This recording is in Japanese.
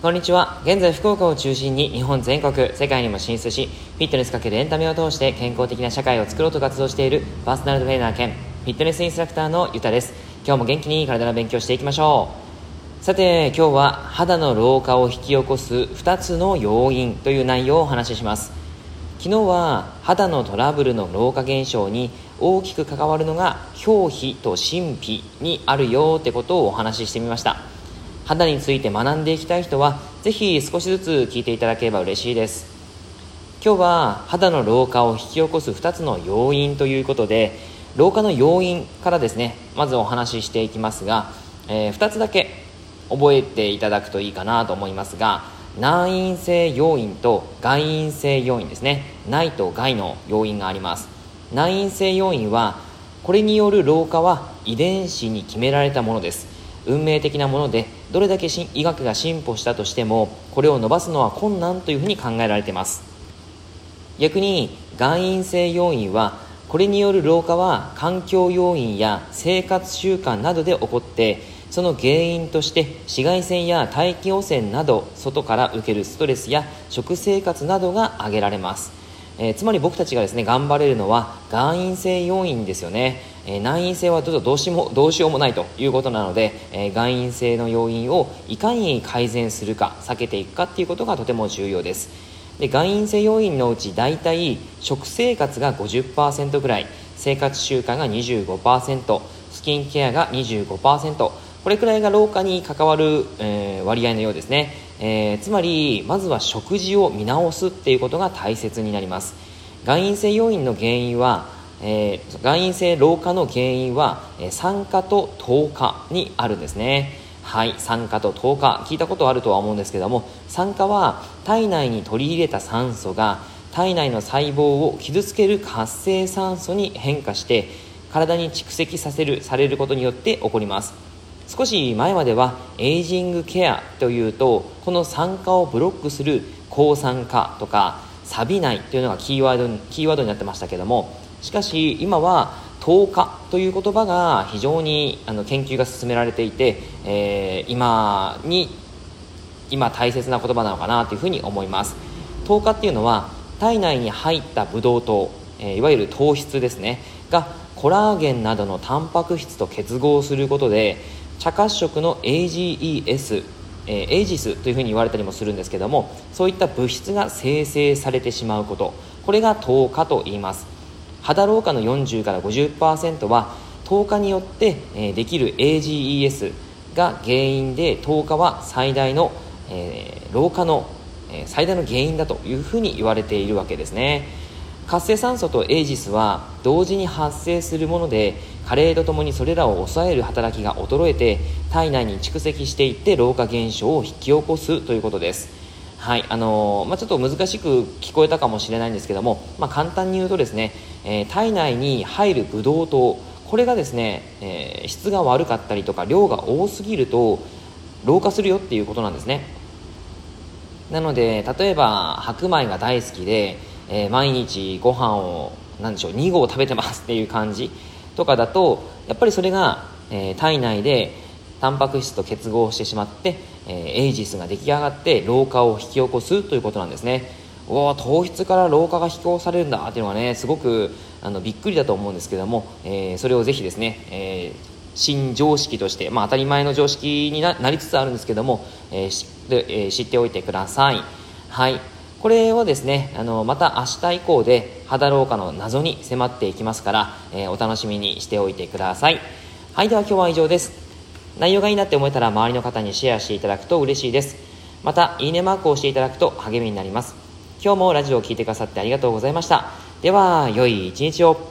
こんにちは。現在、福岡を中心に日本全国、世界にも進出し、フィットネスかけるエンタメを通して健康的な社会を作ろうと活動しているパーソナルトレーナー兼フィットネスインストラクターのゆたです。今日も元気に体の勉強していきましょう。さて、今日は肌の老化を引き起こす2つの要因という内容をお話しします。昨日は肌のトラブルの老化現象に大きく関わるのが表皮と真皮にあるよってことをお話ししてみました。肌について学んでいきたい人はぜひ少しずつ聞いていただければ嬉しいです。今日は肌の老化を引き起こす2つの要因ということで老化の要因からですねまずお話ししていきますが、えー、2つだけ覚えていただくといいかなと思いますが内因性要因と外因性要因ですね。内と外の要因があります。内因性要因はこれによる老化は遺伝子に決められたものです。運命的なものでどれだけ医学が進歩したとしてもこれを伸ばすのは困難というふうに考えられています。逆に外因性要因はこれによる老化は環境要因や生活習慣などで起こってその原因として紫外線や大気汚染など外から受けるストレスや食生活などが挙げられます。えー、つまり僕たちがですね頑張れるのは外因性要因ですよね、えー、内因性はどうどうしもどうしようもないということなので、えー、外因性の要因をいかに改善するか避けていくかっていうことがとても重要です。で外因性要因のうち大体食生活が50%ぐらい生活習慣が25%スキンケアが25%これくらいが老化に関わる、えー、割合のようですね。えー、つまりまずは食事を見直すっていうことが大切になります。外因性要因の原因は、えー、外因性老化の原因は、え、酸化と糖化にあるんですね。はい酸化と糖化。聞いたことあるとは思うんですけども酸化は体内に取り入れた酸素が体内の細胞を傷つける活性酸素に変化して体に蓄積させるされることによって起こります。少し前まではエイジングケアというとこの酸化をブロックする抗酸化とか錆びないというのがキーワードキーワードになってましたけどもしかし今は糖化という言葉が非常にあの研究が進められていて、えー、今に今大切な言葉なのかなというふうに思います。糖化っていうのは体内に入ったブドウ糖、えー、いわゆる糖質ですねがコラーゲンなどのタンパク質と結合することで茶褐色の AGES えー、エイジスというふうに言われたりもするんですけどもそういった物質が生成されてしまうこと。これが糖化と言います。肌老化の40から50%は糖化によって、え、できる AGES が原因で糖化は最大の、えー、老化の、え最大の原因だというふうに言われているわけですね。活性酸素とエイジスは同時に発生するもので加齢とともにそれらを抑える働きが衰えて体内に蓄積していって老化現象を引き起こすということです。はいあのー、まあ、ちょっと難しく聞こえたかもしれないんですけども、まあ、簡単に言うとですね、えー、体内に入るブドウ糖これがですね、えー、質が悪かったりとか量が多すぎると老化するよっていうことなんですね。なので例えば白米が大好きでえ、毎日ご飯を何でしょう2合食べてますっていう感じとかだとやっぱりそれが、え、体内でタンパク質と結合してしまって、えー、エイジスが出来上がって老化を引き起こすということなんですね。お糖質から老化が引き起こされるんだっていうのはねすごくあのびっくりだと思うんですけども、えー、それをぜひですね、えー、新常識として、まあ、当たり前の常識になりつつあるんですけども、えーえー、知っておいてください。はい。これをですねあのまた明日以降で肌老化の謎に迫っていきますから、えー、お楽しみにしておいてください。はいでは今日は以上です。内容がいいなって思えたら周りの方にシェアしていただくと嬉しいです。またいいねマークをしていただくと励みになります。今日もラジオを聴いてくださってありがとうございました。では良い一日を。